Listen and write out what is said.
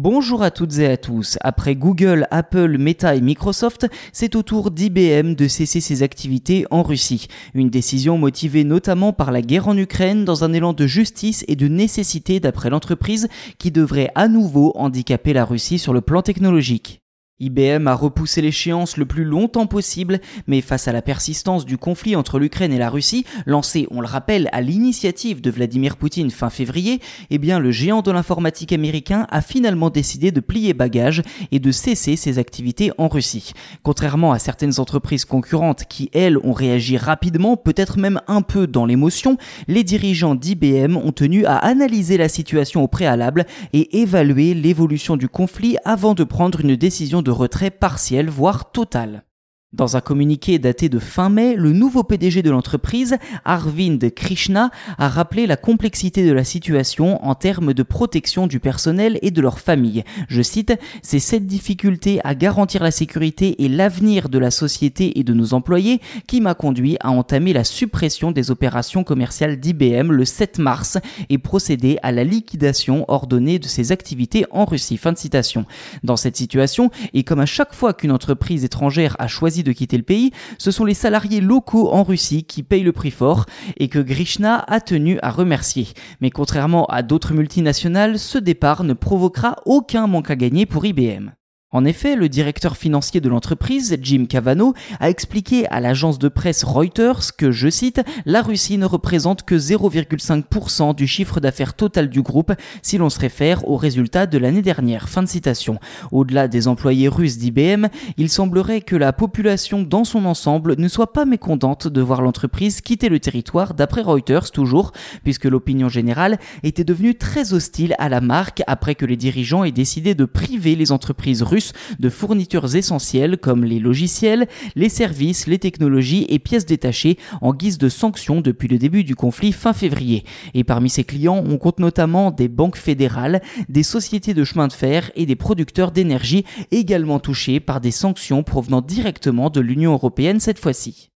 Bonjour à toutes et à tous. Après Google, Apple, Meta et Microsoft, c'est au tour d'IBM de cesser ses activités en Russie. Une décision motivée notamment par la guerre en Ukraine dans un élan de justice et de nécessité d'après l'entreprise qui devrait à nouveau handicaper la Russie sur le plan technologique. IBM a repoussé l'échéance le plus longtemps possible, mais face à la persistance du conflit entre l'Ukraine et la Russie, lancé, on le rappelle, à l'initiative de Vladimir Poutine fin février, eh bien le géant de l'informatique américain a finalement décidé de plier bagage et de cesser ses activités en Russie. Contrairement à certaines entreprises concurrentes qui, elles, ont réagi rapidement, peut-être même un peu dans l'émotion, les dirigeants d'IBM ont tenu à analyser la situation au préalable et évaluer l'évolution du conflit avant de prendre une décision de retrait partiel, voire total. Dans un communiqué daté de fin mai, le nouveau PDG de l'entreprise, Arvind Krishna, a rappelé la complexité de la situation en termes de protection du personnel et de leur famille. Je cite, C'est cette difficulté à garantir la sécurité et l'avenir de la société et de nos employés qui m'a conduit à entamer la suppression des opérations commerciales d'IBM le 7 mars et procéder à la liquidation ordonnée de ses activités en Russie. Fin de citation. Dans cette situation, et comme à chaque fois qu'une entreprise étrangère a choisi de quitter le pays, ce sont les salariés locaux en Russie qui payent le prix fort et que Grishna a tenu à remercier. Mais contrairement à d'autres multinationales, ce départ ne provoquera aucun manque à gagner pour IBM. En effet, le directeur financier de l'entreprise, Jim Cavano, a expliqué à l'agence de presse Reuters que, je cite, la Russie ne représente que 0,5% du chiffre d'affaires total du groupe si l'on se réfère aux résultats de l'année dernière. Fin de citation. Au-delà des employés russes d'IBM, il semblerait que la population dans son ensemble ne soit pas mécontente de voir l'entreprise quitter le territoire d'après Reuters toujours, puisque l'opinion générale était devenue très hostile à la marque après que les dirigeants aient décidé de priver les entreprises russes de fournitures essentielles comme les logiciels, les services, les technologies et pièces détachées en guise de sanctions depuis le début du conflit fin février. Et parmi ces clients, on compte notamment des banques fédérales, des sociétés de chemin de fer et des producteurs d'énergie également touchés par des sanctions provenant directement de l'Union européenne cette fois-ci.